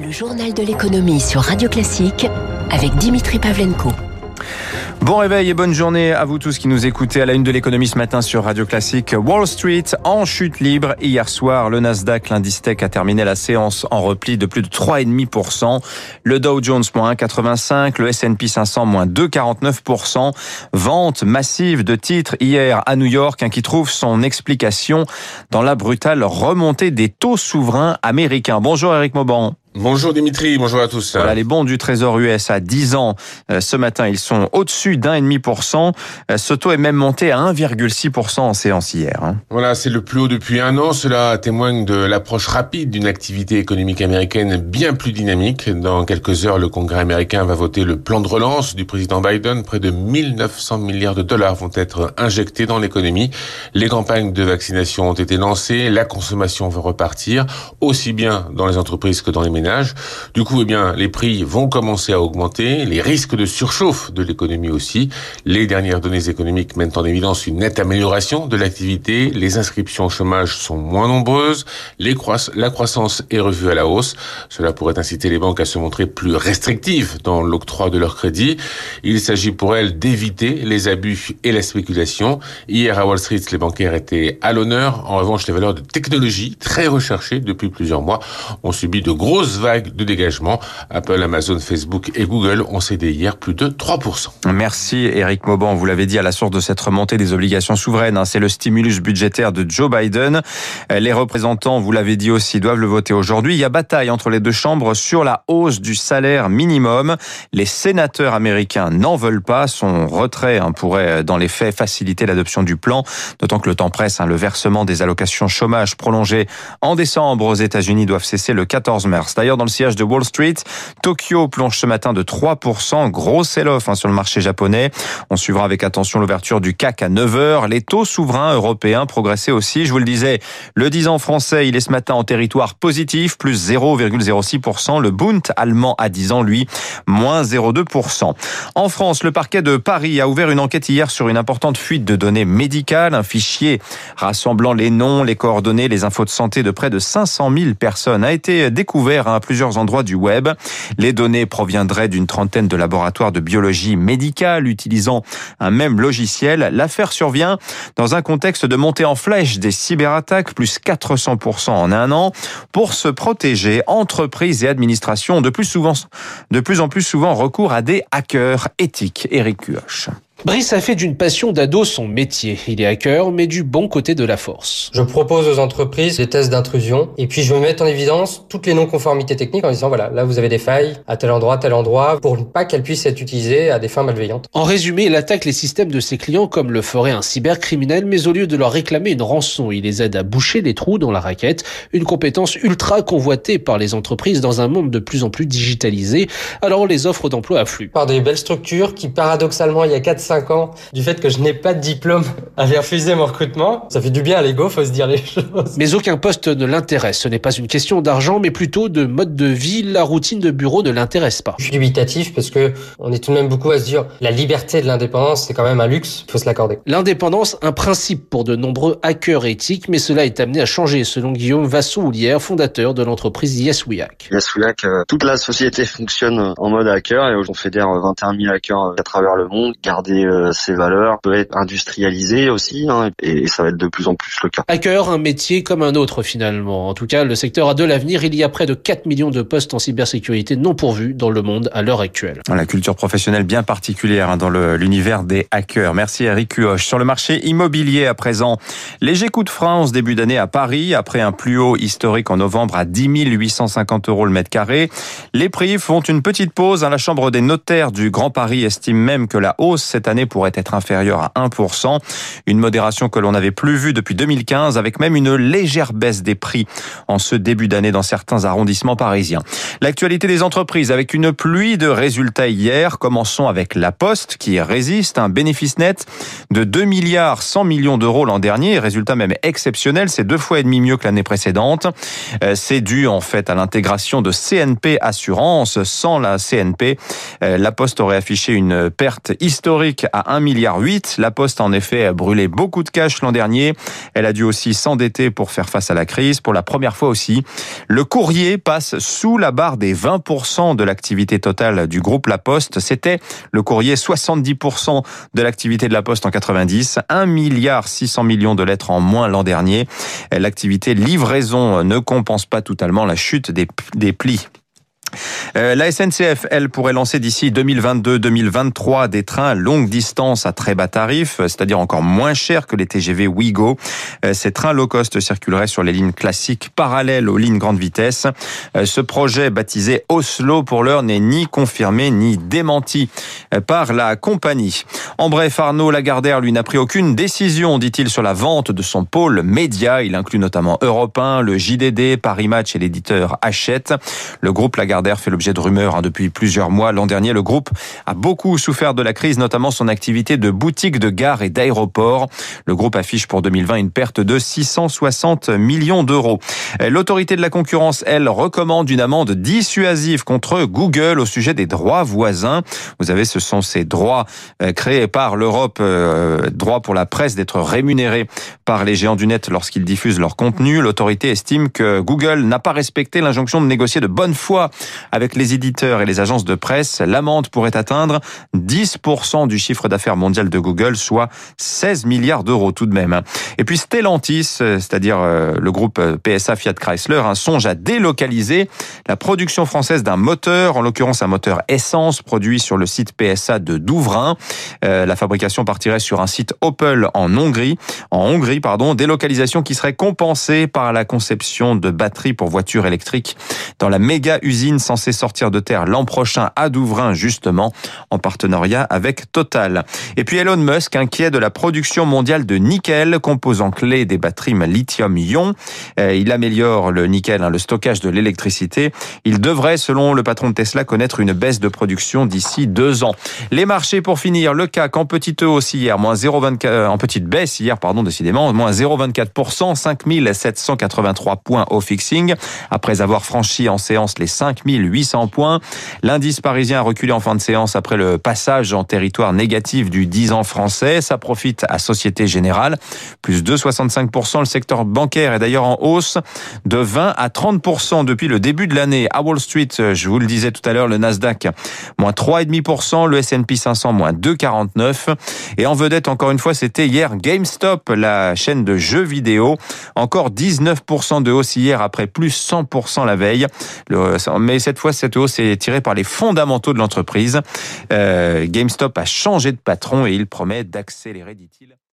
Le journal de l'économie sur Radio Classique avec Dimitri Pavlenko. Bon réveil et bonne journée à vous tous qui nous écoutez à la une de l'économie ce matin sur Radio Classique. Wall Street en chute libre. Hier soir, le Nasdaq, l'indice tech, a terminé la séance en repli de plus de 3,5%. Le Dow Jones, moins 1,85. Le S&P 500, moins 2,49%. Vente massive de titres hier à New York, hein, qui trouve son explication dans la brutale remontée des taux souverains américains. Bonjour Eric Mauban. Bonjour Dimitri, bonjour à tous. Voilà, les bons du Trésor US à 10 ans euh, ce matin, ils sont au-dessus d'un et demi pour cent. Euh, ce taux est même monté à 1,6% en séance hier. Hein. Voilà, c'est le plus haut depuis un an. Cela témoigne de l'approche rapide d'une activité économique américaine bien plus dynamique. Dans quelques heures, le Congrès américain va voter le plan de relance du président Biden. Près de 1900 milliards de dollars vont être injectés dans l'économie. Les campagnes de vaccination ont été lancées. La consommation va repartir, aussi bien dans les entreprises que dans les ménages du coup, eh bien, les prix vont commencer à augmenter, les risques de surchauffe de l'économie aussi. Les dernières données économiques mettent en évidence une nette amélioration de l'activité. Les inscriptions au chômage sont moins nombreuses. La croissance est revue à la hausse. Cela pourrait inciter les banques à se montrer plus restrictives dans l'octroi de leurs crédits. Il s'agit pour elles d'éviter les abus et la spéculation. Hier à Wall Street, les bancaires étaient à l'honneur. En revanche, les valeurs de technologie, très recherchées depuis plusieurs mois, ont subi de grosses vague de dégagement. Apple, Amazon, Facebook et Google ont cédé hier plus de 3%. Merci Eric Mauban. Vous l'avez dit à la source de cette remontée des obligations souveraines. Hein. C'est le stimulus budgétaire de Joe Biden. Les représentants, vous l'avez dit aussi, doivent le voter aujourd'hui. Il y a bataille entre les deux chambres sur la hausse du salaire minimum. Les sénateurs américains n'en veulent pas. Son retrait hein, pourrait, dans les faits, faciliter l'adoption du plan. D'autant que le temps presse. Hein. Le versement des allocations chômage prolongées en décembre aux États-Unis doivent cesser le 14 mars. D'ailleurs, dans le siège de Wall Street, Tokyo plonge ce matin de 3%. Gros sell-off hein, sur le marché japonais. On suivra avec attention l'ouverture du CAC à 9h. Les taux souverains européens progressaient aussi. Je vous le disais, le 10 ans français, il est ce matin en territoire positif, plus 0,06%. Le Bund allemand à 10 ans, lui, moins 0,2%. En France, le parquet de Paris a ouvert une enquête hier sur une importante fuite de données médicales. Un fichier rassemblant les noms, les coordonnées, les infos de santé de près de 500 000 personnes a été découvert à plusieurs endroits du web. Les données proviendraient d'une trentaine de laboratoires de biologie médicale utilisant un même logiciel. L'affaire survient dans un contexte de montée en flèche des cyberattaques, plus 400% en un an. Pour se protéger, entreprises et administrations ont de plus, souvent, de plus en plus souvent recours à des hackers éthiques. Eric Cuoche. Brice a fait d'une passion d'ado son métier. Il est hacker, mais du bon côté de la force. Je propose aux entreprises des tests d'intrusion et puis je vais mettre en évidence toutes les non-conformités techniques en disant voilà, là vous avez des failles à tel endroit, tel endroit, pour ne pas qu'elles puissent être utilisées à des fins malveillantes. En résumé, il attaque les systèmes de ses clients comme le ferait un cybercriminel, mais au lieu de leur réclamer une rançon, il les aide à boucher les trous dans la raquette, une compétence ultra convoitée par les entreprises dans un monde de plus en plus digitalisé, alors les offres d'emploi affluent. Par des belles structures qui paradoxalement il y a 4 5 ans du fait que je n'ai pas de diplôme avaient refusé mon recrutement. Ça fait du bien à l'ego, faut se dire les choses. Mais aucun poste ne l'intéresse. Ce n'est pas une question d'argent, mais plutôt de mode de vie. La routine de bureau ne l'intéresse pas. Je suis dubitatif parce que on est tout de même beaucoup à se dire la liberté de l'indépendance, c'est quand même un luxe, faut se l'accorder. L'indépendance, un principe pour de nombreux hackers éthiques, mais cela est amené à changer, selon Guillaume Vassou-Houlière, fondateur de l'entreprise YesWeHack. YesWeHack, euh, toute la société fonctionne en mode hacker et on fédère 21 000 hackers à travers le monde. Garder euh, ces valeurs peut être industrialisé aussi, hein, et ça va être de plus en plus le cas. Hacker, un métier comme un autre finalement. En tout cas, le secteur a de l'avenir. Il y a près de 4 millions de postes en cybersécurité non pourvus dans le monde à l'heure actuelle. La culture professionnelle bien particulière hein, dans l'univers des hackers. Merci Eric Cuoche. Sur le marché immobilier à présent, léger coup de frein en ce début d'année à Paris, après un plus haut historique en novembre à 10 850 euros le mètre carré. Les prix font une petite pause. Hein. La Chambre des notaires du Grand Paris estime même que la hausse cette année pourrait être inférieure à 1%. Une modération que l'on n'avait plus vue depuis 2015 avec même une légère baisse des prix en ce début d'année dans certains arrondissements parisiens. L'actualité des entreprises avec une pluie de résultats hier. Commençons avec La Poste qui résiste. Un bénéfice net de 2 milliards 100 millions d'euros l'an dernier. Résultat même exceptionnel. C'est deux fois et demi mieux que l'année précédente. Euh, c'est dû en fait à l'intégration de CNP Assurance. Sans la CNP, euh, La Poste aurait affiché une perte historique à 1,8 milliard. La Poste a en effet brûlé beaucoup de cash l'an dernier. Elle a dû aussi s'endetter pour faire face à la crise. Pour la première fois aussi, le courrier passe sous la barre des 20% de l'activité totale du groupe La Poste. C'était le courrier 70% de l'activité de La Poste en 90. 1 milliard 600 millions de lettres en moins l'an dernier. L'activité livraison ne compense pas totalement la chute des plis. Euh, la SNCF, elle, pourrait lancer d'ici 2022-2023 des trains longue distance à très bas tarif, c'est-à-dire encore moins cher que les TGV Ouigo. Euh, ces trains low cost circuleraient sur les lignes classiques parallèles aux lignes grande vitesse. Euh, ce projet baptisé Oslo pour l'heure n'est ni confirmé ni démenti par la compagnie. En bref, Arnaud Lagardère, lui, n'a pris aucune décision, dit-il, sur la vente de son pôle média. Il inclut notamment Europe 1, le JDD, Paris Match et l'éditeur Hachette. Le groupe Lagardère fait l'objet de rumeurs hein, depuis plusieurs mois. L'an dernier, le groupe a beaucoup souffert de la crise, notamment son activité de boutique de gare et d'aéroport. Le groupe affiche pour 2020 une perte de 660 millions d'euros. L'autorité de la concurrence, elle, recommande une amende dissuasive contre Google au sujet des droits voisins. Vous savez, ce sont ces droits euh, créés par l'Europe, euh, droits pour la presse d'être rémunérés par les géants du net lorsqu'ils diffusent leur contenu. L'autorité estime que Google n'a pas respecté l'injonction de négocier de bonne foi avec les éditeurs et les agences de presse, l'amende pourrait atteindre 10% du chiffre d'affaires mondial de Google, soit 16 milliards d'euros tout de même. Et puis Stellantis, c'est-à-dire euh, le groupe PSA Fiat Chrysler, songe à délocaliser la production française d'un moteur, en l'occurrence un moteur essence produit sur le site PSA de Douvrin. Euh, la fabrication partirait sur un site Opel en Hongrie, en Hongrie pardon, délocalisation qui serait compensée par la conception de batteries pour voitures électriques dans la méga usine censée sortir de terre l'an prochain à Douvrin, justement, en partenariat avec Total. Et puis Elon Musk, inquiet de la production mondiale de nickel, composant clé des batteries lithium-ion. Euh, il améliore le nickel, hein, le stockage de l'électricité. Il devrait, selon le patron de Tesla, connaître une baisse de production d'ici deux ans. Les marchés, pour finir, le CAC en petite hausse hier, moins 0,24, euh, en petite baisse hier, pardon, décidément, moins 0,24%, 5783 points au fixing, après avoir franchi en séance les 5800 points. L'indice parisien a reculé en fin de séance après le passage en territoire négatif du 10 ans français. Ça profite à Société Générale, plus de 65%. Le secteur bancaire est d'ailleurs en hausse de 20 à 30% depuis le début de l'année. À Wall Street, je vous le disais tout à l'heure, le Nasdaq, moins 3,5%, le S&P 500, moins 2,49%. Et en vedette, encore une fois, c'était hier GameStop, la chaîne de jeux vidéo. Encore 19% de hausse hier après plus 100% la veille. Mais cette fois, cette hausse est tirée par les fondamentaux de l'entreprise. Euh, GameStop a changé de patron et il promet d'accélérer, dit-il.